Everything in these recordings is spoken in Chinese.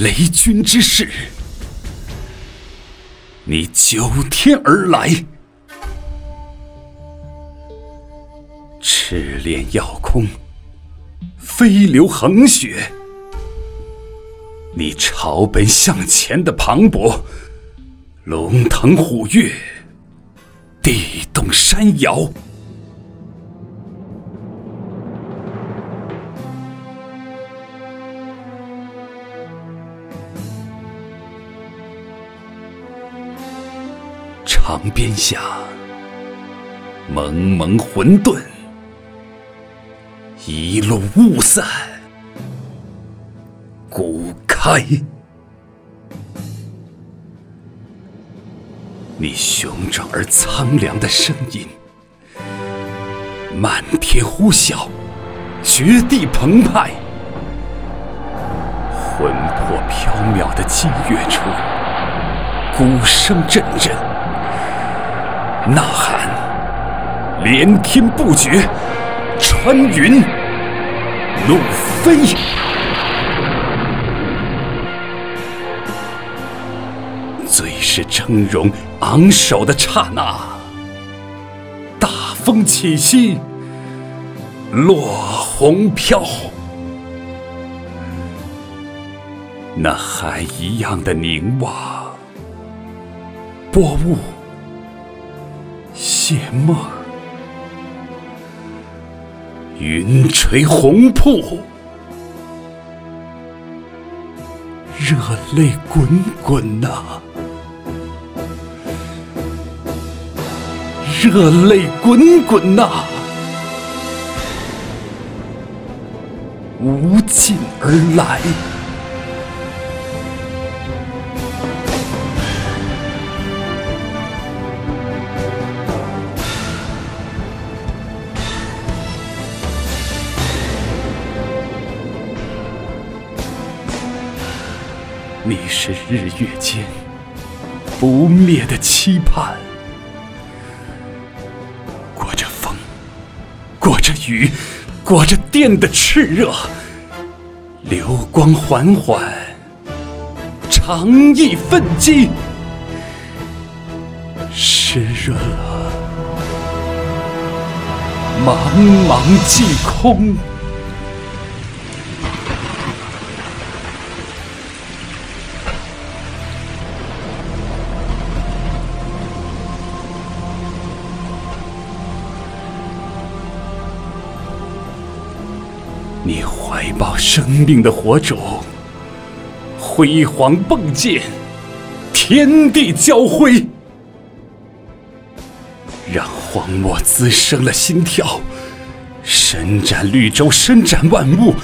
雷军之势，你九天而来，赤练耀空，飞流横雪。你朝本向前的磅礴，龙腾虎跃，地动山摇。长鞭下，蒙蒙混沌，一路雾散，鼓开。你雄壮而苍凉的声音，漫天呼啸，绝地澎湃，魂魄飘渺的激越处，鼓声阵阵。呐喊，连天不绝，穿云怒飞。最是峥嵘昂首的刹那，大风起兮，落红飘。那海一样的凝望，薄雾。谢梦，云垂红瀑，热泪滚滚呐，热泪滚滚呐，无尽而来。你是日月间不灭的期盼，裹着风，裹着雨，裹着电的炽热，流光缓缓，长翼奋击，湿润了茫茫际空。保生命的火种，辉煌迸溅，天地交辉，让荒漠滋生了心跳，伸展绿洲，伸展万物，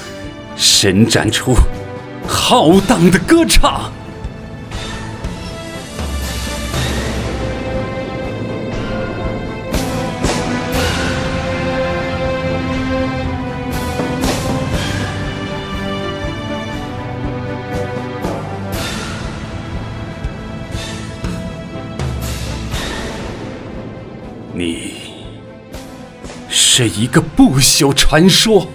伸展出浩荡的歌唱。这一个不朽传说，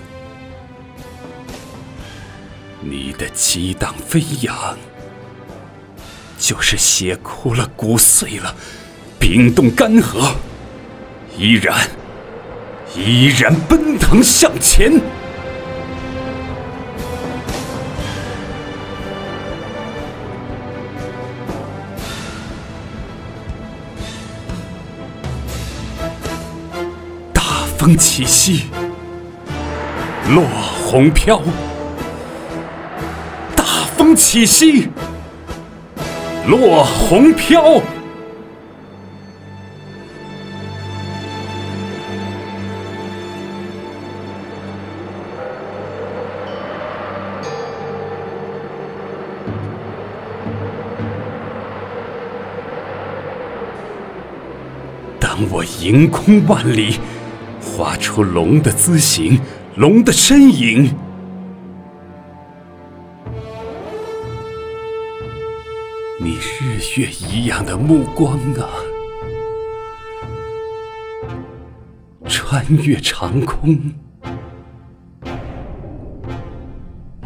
你的激荡飞扬，就是血枯了，骨碎了，冰冻干涸，依然，依然奔腾向前。风起兮，落红飘；大风起兮，落红飘。当我迎空万里。画出龙的姿形龙的身影。你日月一样的目光啊穿越长空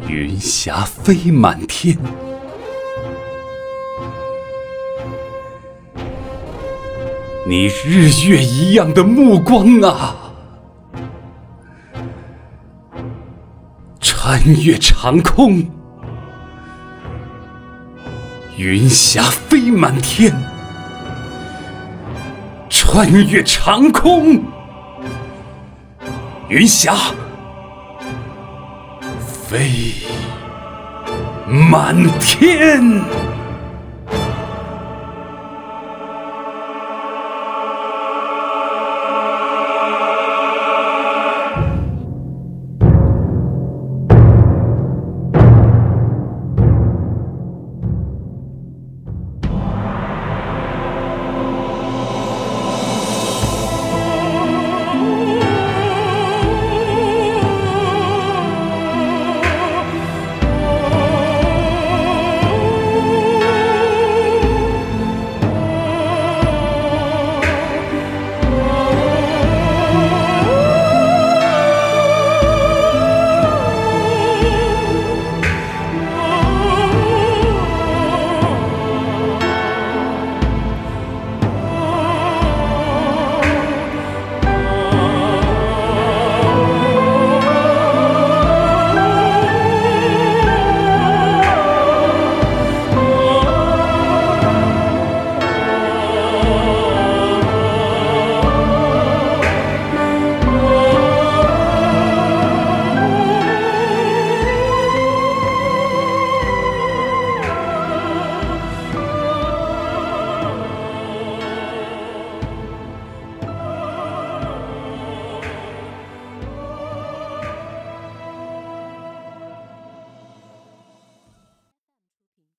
云霞飞满天。你日月一样的目光啊！穿越长空，云霞飞满天；穿越长空，云霞飞满天。